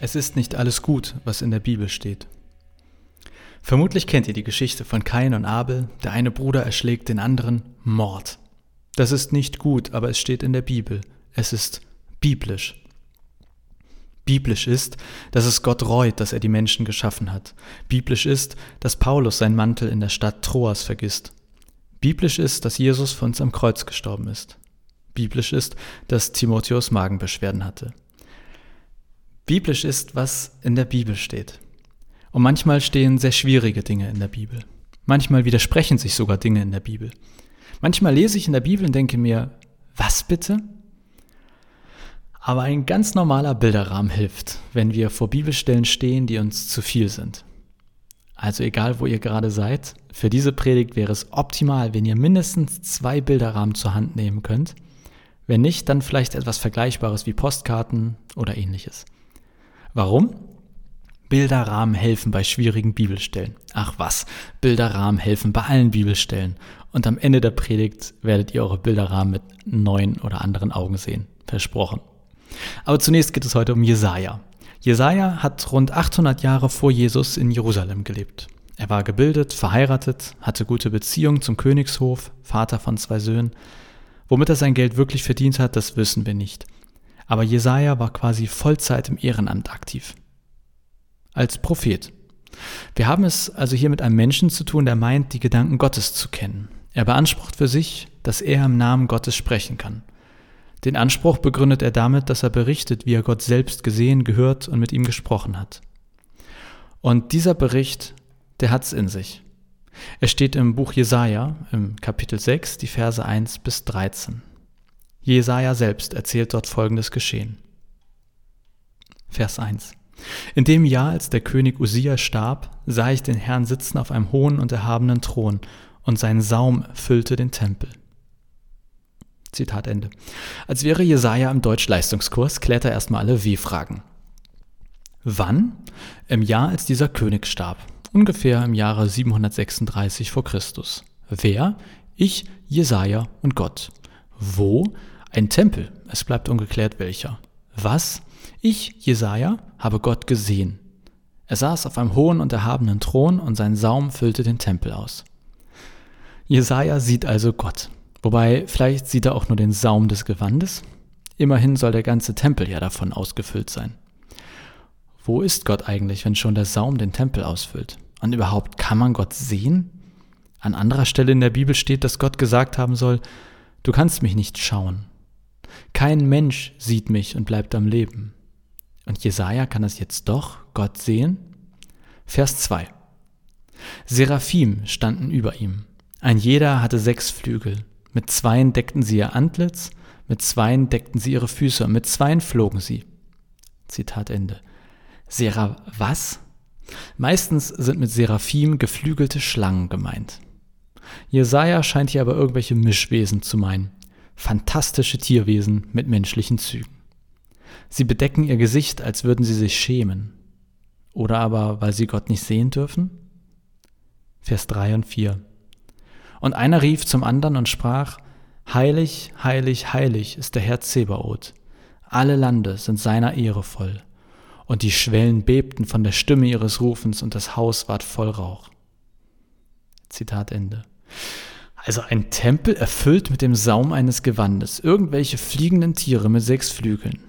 Es ist nicht alles gut, was in der Bibel steht. Vermutlich kennt ihr die Geschichte von Kain und Abel, der eine Bruder erschlägt den anderen, Mord. Das ist nicht gut, aber es steht in der Bibel. Es ist biblisch. Biblisch ist, dass es Gott reut, dass er die Menschen geschaffen hat. Biblisch ist, dass Paulus seinen Mantel in der Stadt Troas vergisst. Biblisch ist, dass Jesus für uns am Kreuz gestorben ist. Biblisch ist, dass Timotheus Magenbeschwerden hatte. Biblisch ist, was in der Bibel steht. Und manchmal stehen sehr schwierige Dinge in der Bibel. Manchmal widersprechen sich sogar Dinge in der Bibel. Manchmal lese ich in der Bibel und denke mir, was bitte? Aber ein ganz normaler Bilderrahmen hilft, wenn wir vor Bibelstellen stehen, die uns zu viel sind. Also egal, wo ihr gerade seid, für diese Predigt wäre es optimal, wenn ihr mindestens zwei Bilderrahmen zur Hand nehmen könnt. Wenn nicht, dann vielleicht etwas Vergleichbares wie Postkarten oder ähnliches. Warum? Bilderrahmen helfen bei schwierigen Bibelstellen. Ach was, Bilderrahmen helfen bei allen Bibelstellen. Und am Ende der Predigt werdet ihr eure Bilderrahmen mit neuen oder anderen Augen sehen. Versprochen. Aber zunächst geht es heute um Jesaja. Jesaja hat rund 800 Jahre vor Jesus in Jerusalem gelebt. Er war gebildet, verheiratet, hatte gute Beziehungen zum Königshof, Vater von zwei Söhnen. Womit er sein Geld wirklich verdient hat, das wissen wir nicht. Aber Jesaja war quasi Vollzeit im Ehrenamt aktiv. Als Prophet. Wir haben es also hier mit einem Menschen zu tun, der meint, die Gedanken Gottes zu kennen. Er beansprucht für sich, dass er im Namen Gottes sprechen kann. Den Anspruch begründet er damit, dass er berichtet, wie er Gott selbst gesehen, gehört und mit ihm gesprochen hat. Und dieser Bericht, der hat's in sich. Er steht im Buch Jesaja, im Kapitel 6, die Verse 1 bis 13. Jesaja selbst erzählt dort folgendes Geschehen. Vers 1. In dem Jahr, als der König Usia starb, sah ich den Herrn sitzen auf einem hohen und erhabenen Thron, und sein Saum füllte den Tempel. Zitat Ende. Als wäre Jesaja im Deutsch-Leistungskurs, klärt er erstmal alle W-Fragen. Wann? Im Jahr, als dieser König starb. Ungefähr im Jahre 736 vor Christus. Wer? Ich, Jesaja und Gott. Wo? Ein Tempel. Es bleibt ungeklärt welcher. Was? Ich, Jesaja, habe Gott gesehen. Er saß auf einem hohen und erhabenen Thron und sein Saum füllte den Tempel aus. Jesaja sieht also Gott. Wobei, vielleicht sieht er auch nur den Saum des Gewandes. Immerhin soll der ganze Tempel ja davon ausgefüllt sein. Wo ist Gott eigentlich, wenn schon der Saum den Tempel ausfüllt? Und überhaupt, kann man Gott sehen? An anderer Stelle in der Bibel steht, dass Gott gesagt haben soll, du kannst mich nicht schauen. Kein Mensch sieht mich und bleibt am Leben. Und Jesaja kann es jetzt doch, Gott sehen? Vers 2. Seraphim standen über ihm. Ein jeder hatte sechs Flügel. Mit zweien deckten sie ihr Antlitz, mit zweien deckten sie ihre Füße und mit zweien flogen sie. Zitat Ende. Sera was? Meistens sind mit Seraphim geflügelte Schlangen gemeint. Jesaja scheint hier aber irgendwelche Mischwesen zu meinen. Fantastische Tierwesen mit menschlichen Zügen. Sie bedecken ihr Gesicht, als würden sie sich schämen. Oder aber, weil sie Gott nicht sehen dürfen? Vers 3 und 4. Und einer rief zum anderen und sprach, Heilig, heilig, heilig ist der Herr Zebaoth. Alle Lande sind seiner Ehre voll. Und die Schwellen bebten von der Stimme ihres Rufens und das Haus ward voll Rauch. Zitat Ende. Also ein Tempel erfüllt mit dem Saum eines Gewandes, irgendwelche fliegenden Tiere mit sechs Flügeln.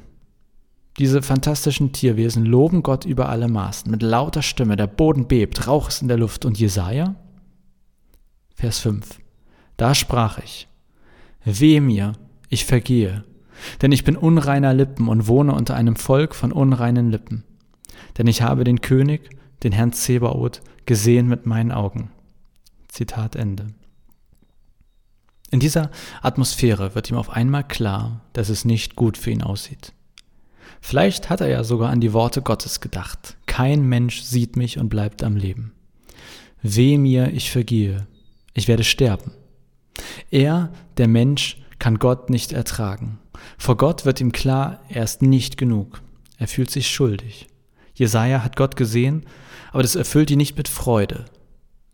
Diese fantastischen Tierwesen loben Gott über alle Maßen, mit lauter Stimme, der Boden bebt, Rauch ist in der Luft. Und Jesaja? Vers 5. Da sprach ich, Wehe mir, ich vergehe, denn ich bin unreiner Lippen und wohne unter einem Volk von unreinen Lippen. Denn ich habe den König, den Herrn Zebaoth, gesehen mit meinen Augen. Zitat Ende. In dieser Atmosphäre wird ihm auf einmal klar, dass es nicht gut für ihn aussieht. Vielleicht hat er ja sogar an die Worte Gottes gedacht. Kein Mensch sieht mich und bleibt am Leben. Weh mir, ich vergehe, ich werde sterben. Er, der Mensch, kann Gott nicht ertragen. Vor Gott wird ihm klar, er ist nicht genug. Er fühlt sich schuldig. Jesaja hat Gott gesehen, aber das erfüllt ihn nicht mit Freude,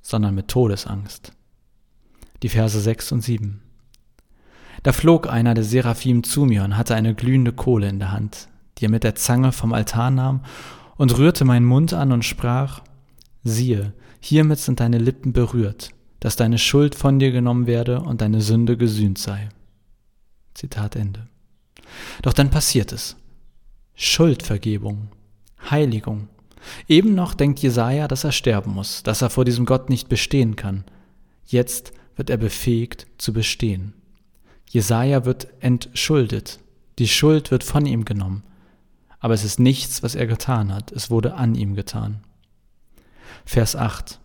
sondern mit Todesangst. Die Verse 6 und 7. Da flog einer der Seraphim zu mir und hatte eine glühende Kohle in der Hand. die er mit der Zange vom Altar nahm, und rührte meinen Mund an und sprach, siehe, hiermit sind deine Lippen berührt, dass deine Schuld von dir genommen werde und deine Sünde gesühnt sei. Zitat Ende. Doch dann passiert es. Schuldvergebung, Heiligung. Eben noch denkt Jesaja, dass er sterben muss, dass er vor diesem Gott nicht bestehen kann. Jetzt wird er befähigt zu bestehen. Jesaja wird entschuldet. Die Schuld wird von ihm genommen. Aber es ist nichts, was er getan hat. Es wurde an ihm getan. Vers 8.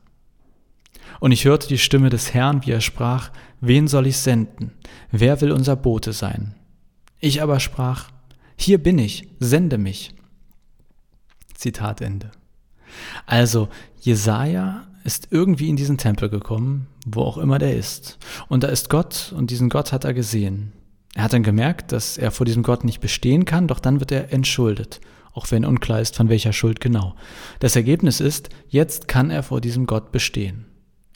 Und ich hörte die Stimme des Herrn, wie er sprach, wen soll ich senden? Wer will unser Bote sein? Ich aber sprach, hier bin ich, sende mich. Zitat Ende. Also, Jesaja ist irgendwie in diesen Tempel gekommen, wo auch immer der ist. Und da ist Gott und diesen Gott hat er gesehen. Er hat dann gemerkt, dass er vor diesem Gott nicht bestehen kann, doch dann wird er entschuldet, auch wenn unklar ist, von welcher Schuld genau. Das Ergebnis ist, jetzt kann er vor diesem Gott bestehen.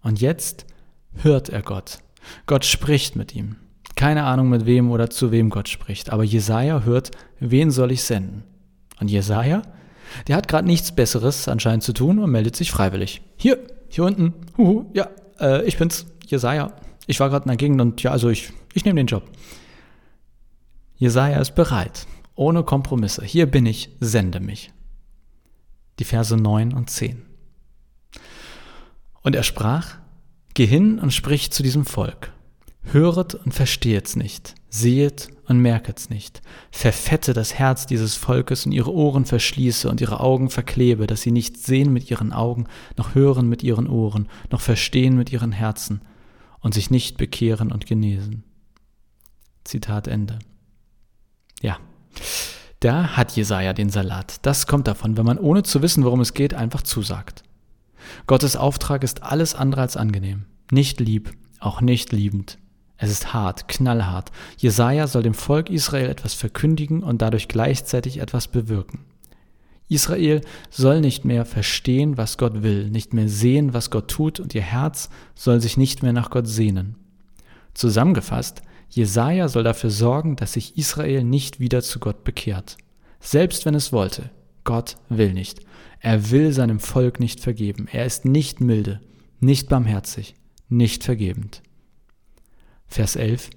Und jetzt hört er Gott. Gott spricht mit ihm. Keine Ahnung mit wem oder zu wem Gott spricht, aber Jesaja hört, wen soll ich senden? Und Jesaja, der hat gerade nichts Besseres anscheinend zu tun und meldet sich freiwillig. Hier, hier unten, huhu, ja, äh, ich bin's, Jesaja. Ich war gerade in der Gegend und ja, also ich, ich nehme den Job. Jesaja ist bereit, ohne Kompromisse. Hier bin ich, sende mich. Die Verse 9 und 10. Und er sprach, Geh hin und sprich zu diesem Volk. Höret und verstehet's nicht, sehet und merket's nicht. Verfette das Herz dieses Volkes und ihre Ohren verschließe und ihre Augen verklebe, dass sie nicht sehen mit ihren Augen, noch hören mit ihren Ohren, noch verstehen mit ihren Herzen und sich nicht bekehren und genesen. Zitat Ende. Ja, da hat Jesaja den Salat. Das kommt davon, wenn man ohne zu wissen, worum es geht, einfach zusagt. Gottes Auftrag ist alles andere als angenehm. Nicht lieb, auch nicht liebend. Es ist hart, knallhart. Jesaja soll dem Volk Israel etwas verkündigen und dadurch gleichzeitig etwas bewirken. Israel soll nicht mehr verstehen, was Gott will, nicht mehr sehen, was Gott tut, und ihr Herz soll sich nicht mehr nach Gott sehnen. Zusammengefasst, Jesaja soll dafür sorgen, dass sich Israel nicht wieder zu Gott bekehrt. Selbst wenn es wollte. Gott will nicht. Er will seinem Volk nicht vergeben. Er ist nicht milde, nicht barmherzig, nicht vergebend. Vers 11.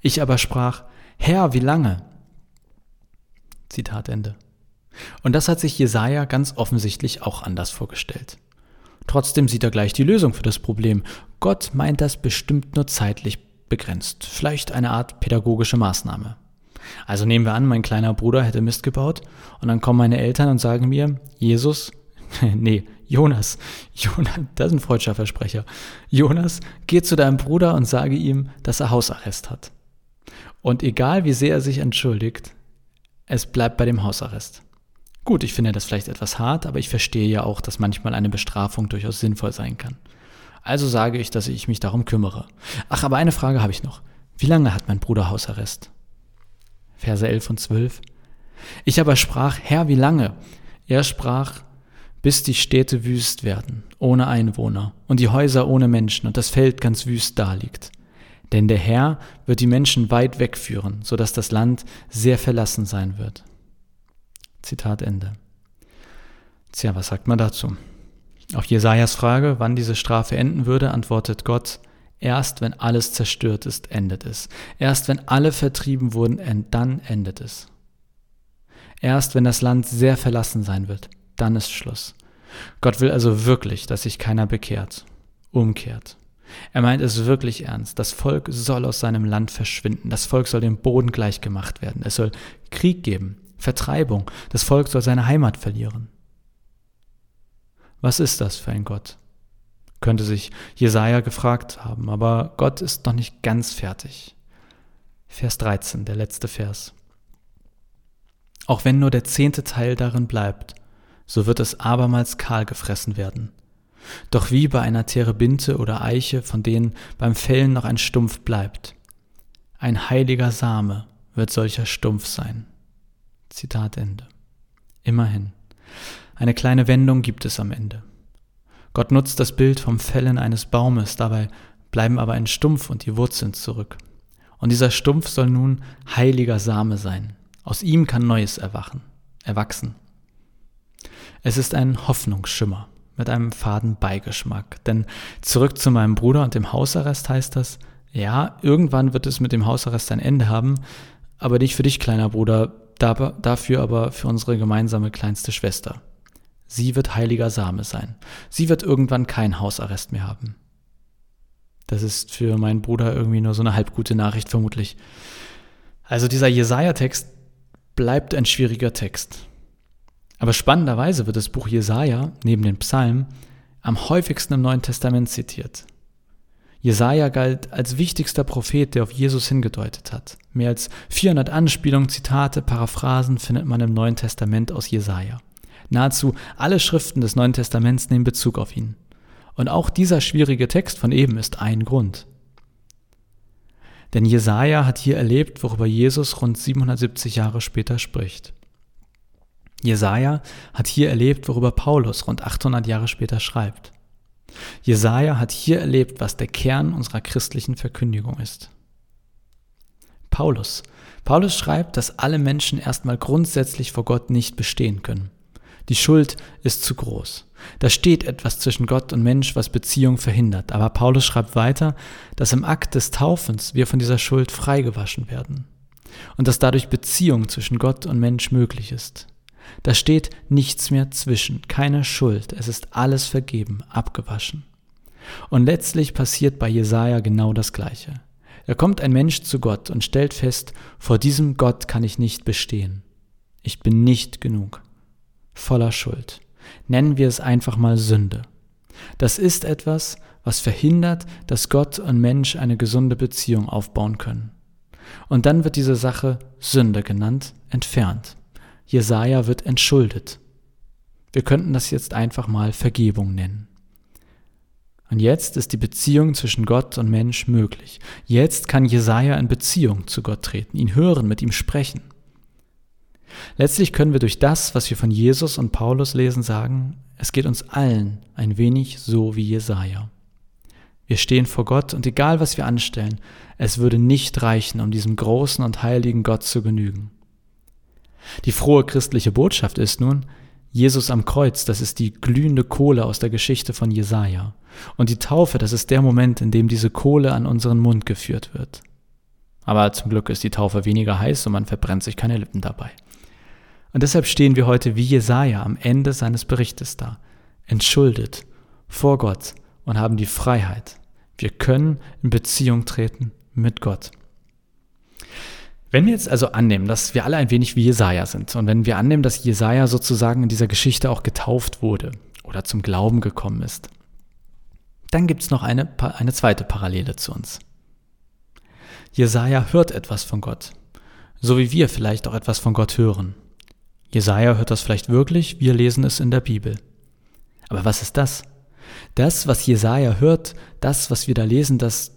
Ich aber sprach, Herr, wie lange? Zitat Ende. Und das hat sich Jesaja ganz offensichtlich auch anders vorgestellt. Trotzdem sieht er gleich die Lösung für das Problem. Gott meint das bestimmt nur zeitlich begrenzt. Vielleicht eine Art pädagogische Maßnahme. Also nehmen wir an, mein kleiner Bruder hätte Mist gebaut und dann kommen meine Eltern und sagen mir, Jesus, nee, Jonas, Jonas, das ist ein freudscher Versprecher. Jonas, geh zu deinem Bruder und sage ihm, dass er Hausarrest hat. Und egal wie sehr er sich entschuldigt, es bleibt bei dem Hausarrest. Gut, ich finde das vielleicht etwas hart, aber ich verstehe ja auch, dass manchmal eine Bestrafung durchaus sinnvoll sein kann. Also sage ich, dass ich mich darum kümmere. Ach, aber eine Frage habe ich noch. Wie lange hat mein Bruder Hausarrest? Verse 11 und 12. Ich aber sprach, Herr, wie lange? Er sprach, bis die Städte wüst werden, ohne Einwohner, und die Häuser ohne Menschen, und das Feld ganz wüst daliegt. Denn der Herr wird die Menschen weit wegführen, so dass das Land sehr verlassen sein wird. Zitat Ende. Tja, was sagt man dazu? Auf Jesajas Frage, wann diese Strafe enden würde, antwortet Gott, erst wenn alles zerstört ist, endet es. Erst wenn alle vertrieben wurden, dann endet es. Erst wenn das Land sehr verlassen sein wird, dann ist Schluss. Gott will also wirklich, dass sich keiner bekehrt, umkehrt. Er meint es wirklich ernst. Das Volk soll aus seinem Land verschwinden. Das Volk soll dem Boden gleichgemacht werden. Es soll Krieg geben, Vertreibung. Das Volk soll seine Heimat verlieren. Was ist das für ein Gott? Könnte sich Jesaja gefragt haben, aber Gott ist noch nicht ganz fertig. Vers 13, der letzte Vers. Auch wenn nur der zehnte Teil darin bleibt, so wird es abermals kahl gefressen werden. Doch wie bei einer Terebinte oder Eiche, von denen beim Fällen noch ein Stumpf bleibt. Ein heiliger Same wird solcher Stumpf sein. Zitat Ende. Immerhin. Eine kleine Wendung gibt es am Ende. Gott nutzt das Bild vom Fällen eines Baumes, dabei bleiben aber ein Stumpf und die Wurzeln zurück. Und dieser Stumpf soll nun heiliger Same sein. Aus ihm kann Neues erwachen, erwachsen. Es ist ein Hoffnungsschimmer mit einem faden Beigeschmack. Denn zurück zu meinem Bruder und dem Hausarrest heißt das, ja, irgendwann wird es mit dem Hausarrest ein Ende haben, aber nicht für dich, kleiner Bruder, dafür aber für unsere gemeinsame kleinste Schwester. Sie wird heiliger Same sein. Sie wird irgendwann keinen Hausarrest mehr haben. Das ist für meinen Bruder irgendwie nur so eine halbgute Nachricht vermutlich. Also dieser Jesaja-Text bleibt ein schwieriger Text. Aber spannenderweise wird das Buch Jesaja neben den Psalmen am häufigsten im Neuen Testament zitiert. Jesaja galt als wichtigster Prophet, der auf Jesus hingedeutet hat. Mehr als 400 Anspielungen, Zitate, Paraphrasen findet man im Neuen Testament aus Jesaja. Nahezu alle Schriften des Neuen Testaments nehmen Bezug auf ihn. Und auch dieser schwierige Text von eben ist ein Grund. Denn Jesaja hat hier erlebt, worüber Jesus rund 770 Jahre später spricht. Jesaja hat hier erlebt, worüber Paulus rund 800 Jahre später schreibt. Jesaja hat hier erlebt, was der Kern unserer christlichen Verkündigung ist. Paulus. Paulus schreibt, dass alle Menschen erstmal grundsätzlich vor Gott nicht bestehen können. Die Schuld ist zu groß. Da steht etwas zwischen Gott und Mensch, was Beziehung verhindert. Aber Paulus schreibt weiter, dass im Akt des Taufens wir von dieser Schuld freigewaschen werden und dass dadurch Beziehung zwischen Gott und Mensch möglich ist. Da steht nichts mehr zwischen, keine Schuld, es ist alles vergeben, abgewaschen. Und letztlich passiert bei Jesaja genau das Gleiche. Da kommt ein Mensch zu Gott und stellt fest, vor diesem Gott kann ich nicht bestehen. Ich bin nicht genug. Voller Schuld. Nennen wir es einfach mal Sünde. Das ist etwas, was verhindert, dass Gott und Mensch eine gesunde Beziehung aufbauen können. Und dann wird diese Sache Sünde genannt, entfernt. Jesaja wird entschuldet. Wir könnten das jetzt einfach mal Vergebung nennen. Und jetzt ist die Beziehung zwischen Gott und Mensch möglich. Jetzt kann Jesaja in Beziehung zu Gott treten, ihn hören, mit ihm sprechen. Letztlich können wir durch das, was wir von Jesus und Paulus lesen, sagen, es geht uns allen ein wenig so wie Jesaja. Wir stehen vor Gott und egal was wir anstellen, es würde nicht reichen, um diesem großen und heiligen Gott zu genügen. Die frohe christliche Botschaft ist nun, Jesus am Kreuz, das ist die glühende Kohle aus der Geschichte von Jesaja. Und die Taufe, das ist der Moment, in dem diese Kohle an unseren Mund geführt wird. Aber zum Glück ist die Taufe weniger heiß und man verbrennt sich keine Lippen dabei. Und deshalb stehen wir heute wie Jesaja am Ende seines Berichtes da, entschuldet vor Gott und haben die Freiheit. Wir können in Beziehung treten mit Gott. Wenn wir jetzt also annehmen, dass wir alle ein wenig wie Jesaja sind und wenn wir annehmen, dass Jesaja sozusagen in dieser Geschichte auch getauft wurde oder zum Glauben gekommen ist, dann gibt es noch eine, eine zweite Parallele zu uns. Jesaja hört etwas von Gott, so wie wir vielleicht auch etwas von Gott hören. Jesaja hört das vielleicht wirklich, wir lesen es in der Bibel. Aber was ist das? Das, was Jesaja hört, das, was wir da lesen, das,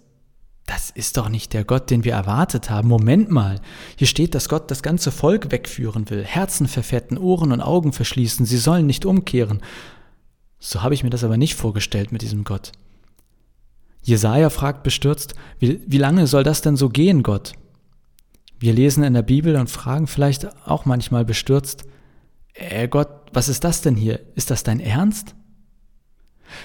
das ist doch nicht der Gott, den wir erwartet haben. Moment mal. Hier steht, dass Gott das ganze Volk wegführen will, Herzen verfetten, Ohren und Augen verschließen, sie sollen nicht umkehren. So habe ich mir das aber nicht vorgestellt mit diesem Gott. Jesaja fragt bestürzt, wie, wie lange soll das denn so gehen, Gott? Wir lesen in der Bibel und fragen vielleicht auch manchmal bestürzt, äh Gott, was ist das denn hier? Ist das dein Ernst?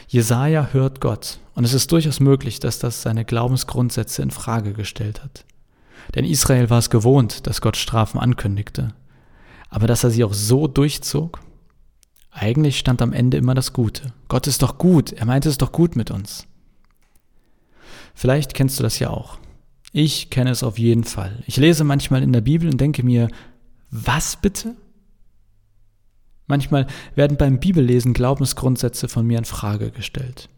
Jesaja hört Gott und es ist durchaus möglich, dass das seine Glaubensgrundsätze in Frage gestellt hat. Denn Israel war es gewohnt, dass Gott Strafen ankündigte. Aber dass er sie auch so durchzog? Eigentlich stand am Ende immer das Gute. Gott ist doch gut, er meinte es doch gut mit uns. Vielleicht kennst du das ja auch. Ich kenne es auf jeden Fall. Ich lese manchmal in der Bibel und denke mir, was bitte? Manchmal werden beim Bibellesen Glaubensgrundsätze von mir in Frage gestellt.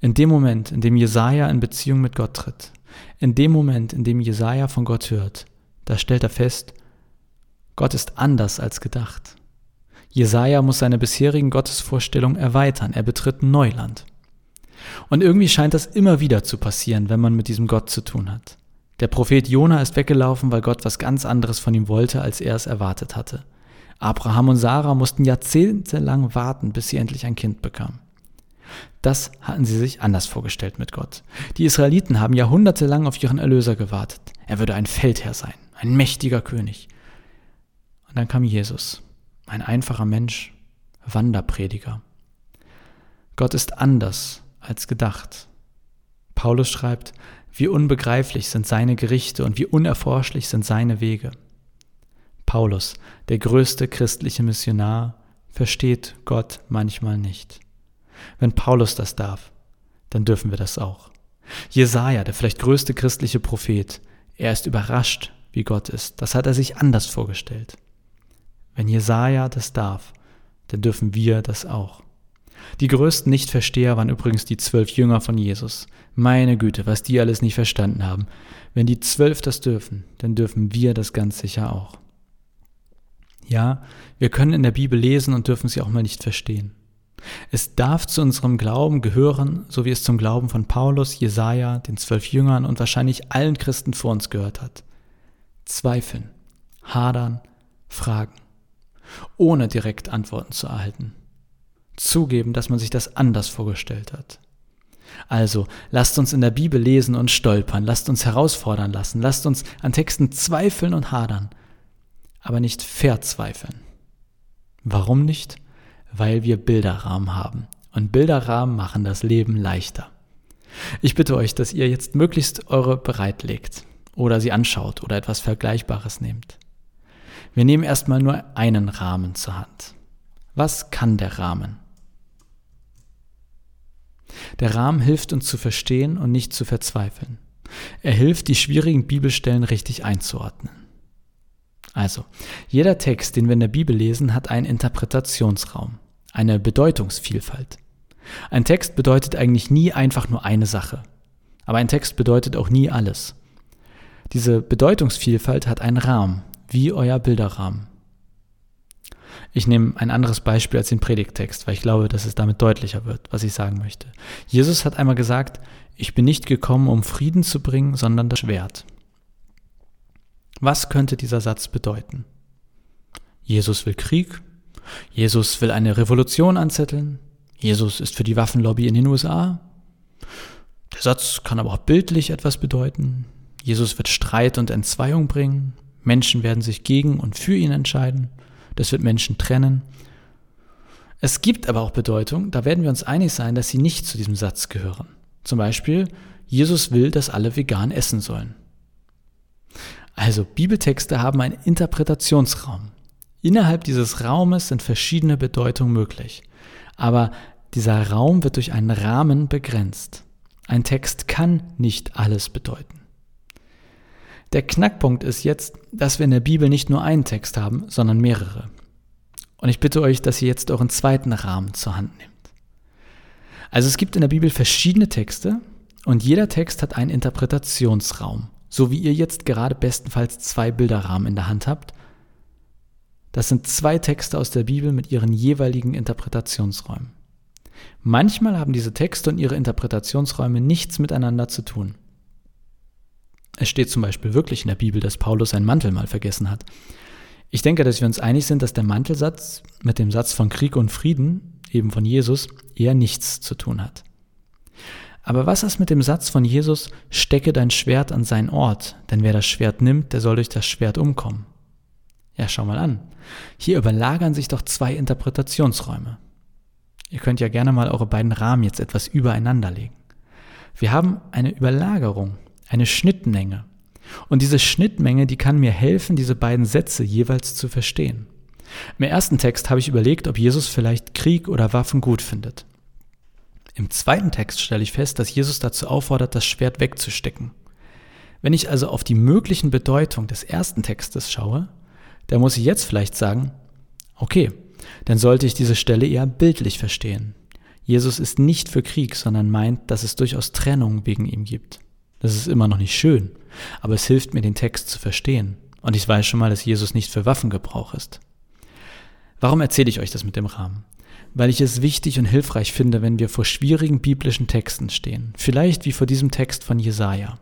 In dem Moment, in dem Jesaja in Beziehung mit Gott tritt, in dem Moment, in dem Jesaja von Gott hört, da stellt er fest, Gott ist anders als gedacht. Jesaja muss seine bisherigen Gottesvorstellungen erweitern, er betritt Neuland. Und irgendwie scheint das immer wieder zu passieren, wenn man mit diesem Gott zu tun hat. Der Prophet Jona ist weggelaufen, weil Gott was ganz anderes von ihm wollte, als er es erwartet hatte. Abraham und Sarah mussten jahrzehntelang warten, bis sie endlich ein Kind bekamen. Das hatten sie sich anders vorgestellt mit Gott. Die Israeliten haben jahrhundertelang auf ihren Erlöser gewartet. Er würde ein Feldherr sein, ein mächtiger König. Und dann kam Jesus, ein einfacher Mensch, Wanderprediger. Gott ist anders als gedacht. Paulus schreibt, wie unbegreiflich sind seine Gerichte und wie unerforschlich sind seine Wege. Paulus, der größte christliche Missionar, versteht Gott manchmal nicht. Wenn Paulus das darf, dann dürfen wir das auch. Jesaja, der vielleicht größte christliche Prophet, er ist überrascht, wie Gott ist. Das hat er sich anders vorgestellt. Wenn Jesaja das darf, dann dürfen wir das auch. Die größten Nichtversteher waren übrigens die zwölf Jünger von Jesus. Meine Güte, was die alles nicht verstanden haben. Wenn die zwölf das dürfen, dann dürfen wir das ganz sicher auch. Ja, wir können in der Bibel lesen und dürfen sie auch mal nicht verstehen. Es darf zu unserem Glauben gehören, so wie es zum Glauben von Paulus, Jesaja, den zwölf Jüngern und wahrscheinlich allen Christen vor uns gehört hat. Zweifeln, hadern, fragen, ohne direkt Antworten zu erhalten. Zugeben, dass man sich das anders vorgestellt hat. Also, lasst uns in der Bibel lesen und stolpern, lasst uns herausfordern lassen, lasst uns an Texten zweifeln und hadern, aber nicht verzweifeln. Warum nicht? Weil wir Bilderrahmen haben. Und Bilderrahmen machen das Leben leichter. Ich bitte euch, dass ihr jetzt möglichst eure bereitlegt oder sie anschaut oder etwas Vergleichbares nehmt. Wir nehmen erstmal nur einen Rahmen zur Hand. Was kann der Rahmen? Der Rahmen hilft uns zu verstehen und nicht zu verzweifeln. Er hilft, die schwierigen Bibelstellen richtig einzuordnen. Also, jeder Text, den wir in der Bibel lesen, hat einen Interpretationsraum, eine Bedeutungsvielfalt. Ein Text bedeutet eigentlich nie einfach nur eine Sache. Aber ein Text bedeutet auch nie alles. Diese Bedeutungsvielfalt hat einen Rahmen, wie euer Bilderrahmen. Ich nehme ein anderes Beispiel als den Predigtext, weil ich glaube, dass es damit deutlicher wird, was ich sagen möchte. Jesus hat einmal gesagt, ich bin nicht gekommen, um Frieden zu bringen, sondern das Schwert. Was könnte dieser Satz bedeuten? Jesus will Krieg, Jesus will eine Revolution anzetteln, Jesus ist für die Waffenlobby in den USA. Der Satz kann aber auch bildlich etwas bedeuten. Jesus wird Streit und Entzweiung bringen, Menschen werden sich gegen und für ihn entscheiden das wird Menschen trennen. Es gibt aber auch Bedeutung, da werden wir uns einig sein, dass sie nicht zu diesem Satz gehören. Zum Beispiel, Jesus will, dass alle vegan essen sollen. Also Bibeltexte haben einen Interpretationsraum. Innerhalb dieses Raumes sind verschiedene Bedeutungen möglich. Aber dieser Raum wird durch einen Rahmen begrenzt. Ein Text kann nicht alles bedeuten. Der Knackpunkt ist jetzt, dass wir in der Bibel nicht nur einen Text haben, sondern mehrere. Und ich bitte euch, dass ihr jetzt euren zweiten Rahmen zur Hand nehmt. Also es gibt in der Bibel verschiedene Texte und jeder Text hat einen Interpretationsraum, so wie ihr jetzt gerade bestenfalls zwei Bilderrahmen in der Hand habt. Das sind zwei Texte aus der Bibel mit ihren jeweiligen Interpretationsräumen. Manchmal haben diese Texte und ihre Interpretationsräume nichts miteinander zu tun. Es steht zum Beispiel wirklich in der Bibel, dass Paulus seinen Mantel mal vergessen hat. Ich denke, dass wir uns einig sind, dass der Mantelsatz mit dem Satz von Krieg und Frieden, eben von Jesus, eher nichts zu tun hat. Aber was ist mit dem Satz von Jesus, stecke dein Schwert an seinen Ort, denn wer das Schwert nimmt, der soll durch das Schwert umkommen? Ja, schau mal an. Hier überlagern sich doch zwei Interpretationsräume. Ihr könnt ja gerne mal eure beiden Rahmen jetzt etwas übereinander legen. Wir haben eine Überlagerung eine Schnittmenge. Und diese Schnittmenge, die kann mir helfen, diese beiden Sätze jeweils zu verstehen. Im ersten Text habe ich überlegt, ob Jesus vielleicht Krieg oder Waffen gut findet. Im zweiten Text stelle ich fest, dass Jesus dazu auffordert, das Schwert wegzustecken. Wenn ich also auf die möglichen Bedeutung des ersten Textes schaue, dann muss ich jetzt vielleicht sagen, okay, dann sollte ich diese Stelle eher bildlich verstehen. Jesus ist nicht für Krieg, sondern meint, dass es durchaus Trennung wegen ihm gibt. Das ist immer noch nicht schön, aber es hilft mir, den Text zu verstehen. Und ich weiß schon mal, dass Jesus nicht für Waffengebrauch ist. Warum erzähle ich euch das mit dem Rahmen? Weil ich es wichtig und hilfreich finde, wenn wir vor schwierigen biblischen Texten stehen. Vielleicht wie vor diesem Text von Jesaja.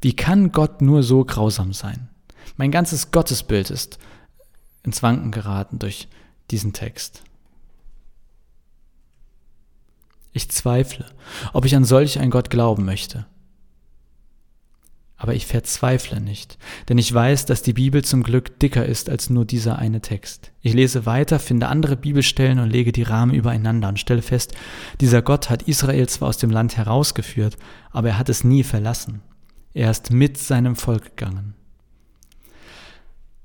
Wie kann Gott nur so grausam sein? Mein ganzes Gottesbild ist ins Wanken geraten durch diesen Text. Ich zweifle, ob ich an solch einen Gott glauben möchte. Aber ich verzweifle nicht, denn ich weiß, dass die Bibel zum Glück dicker ist als nur dieser eine Text. Ich lese weiter, finde andere Bibelstellen und lege die Rahmen übereinander und stelle fest, dieser Gott hat Israel zwar aus dem Land herausgeführt, aber er hat es nie verlassen. Er ist mit seinem Volk gegangen.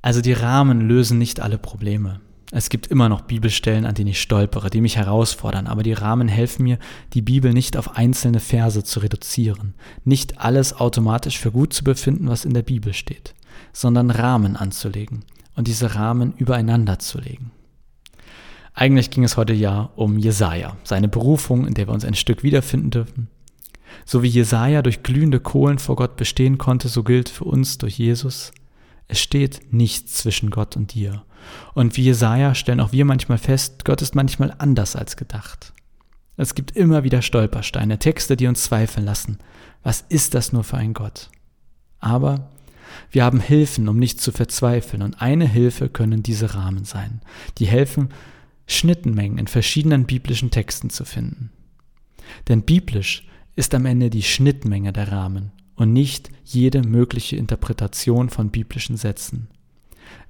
Also die Rahmen lösen nicht alle Probleme. Es gibt immer noch Bibelstellen, an denen ich stolpere, die mich herausfordern, aber die Rahmen helfen mir, die Bibel nicht auf einzelne Verse zu reduzieren, nicht alles automatisch für gut zu befinden, was in der Bibel steht, sondern Rahmen anzulegen und diese Rahmen übereinander zu legen. Eigentlich ging es heute ja um Jesaja, seine Berufung, in der wir uns ein Stück wiederfinden dürfen. So wie Jesaja durch glühende Kohlen vor Gott bestehen konnte, so gilt für uns durch Jesus, es steht nichts zwischen Gott und dir. Und wie Jesaja stellen auch wir manchmal fest, Gott ist manchmal anders als gedacht. Es gibt immer wieder Stolpersteine, Texte, die uns zweifeln lassen. Was ist das nur für ein Gott? Aber wir haben Hilfen, um nicht zu verzweifeln. Und eine Hilfe können diese Rahmen sein, die helfen, Schnittmengen in verschiedenen biblischen Texten zu finden. Denn biblisch ist am Ende die Schnittmenge der Rahmen und nicht jede mögliche Interpretation von biblischen Sätzen.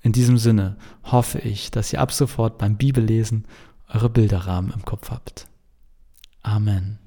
In diesem Sinne hoffe ich, dass ihr ab sofort beim Bibellesen eure Bilderrahmen im Kopf habt. Amen.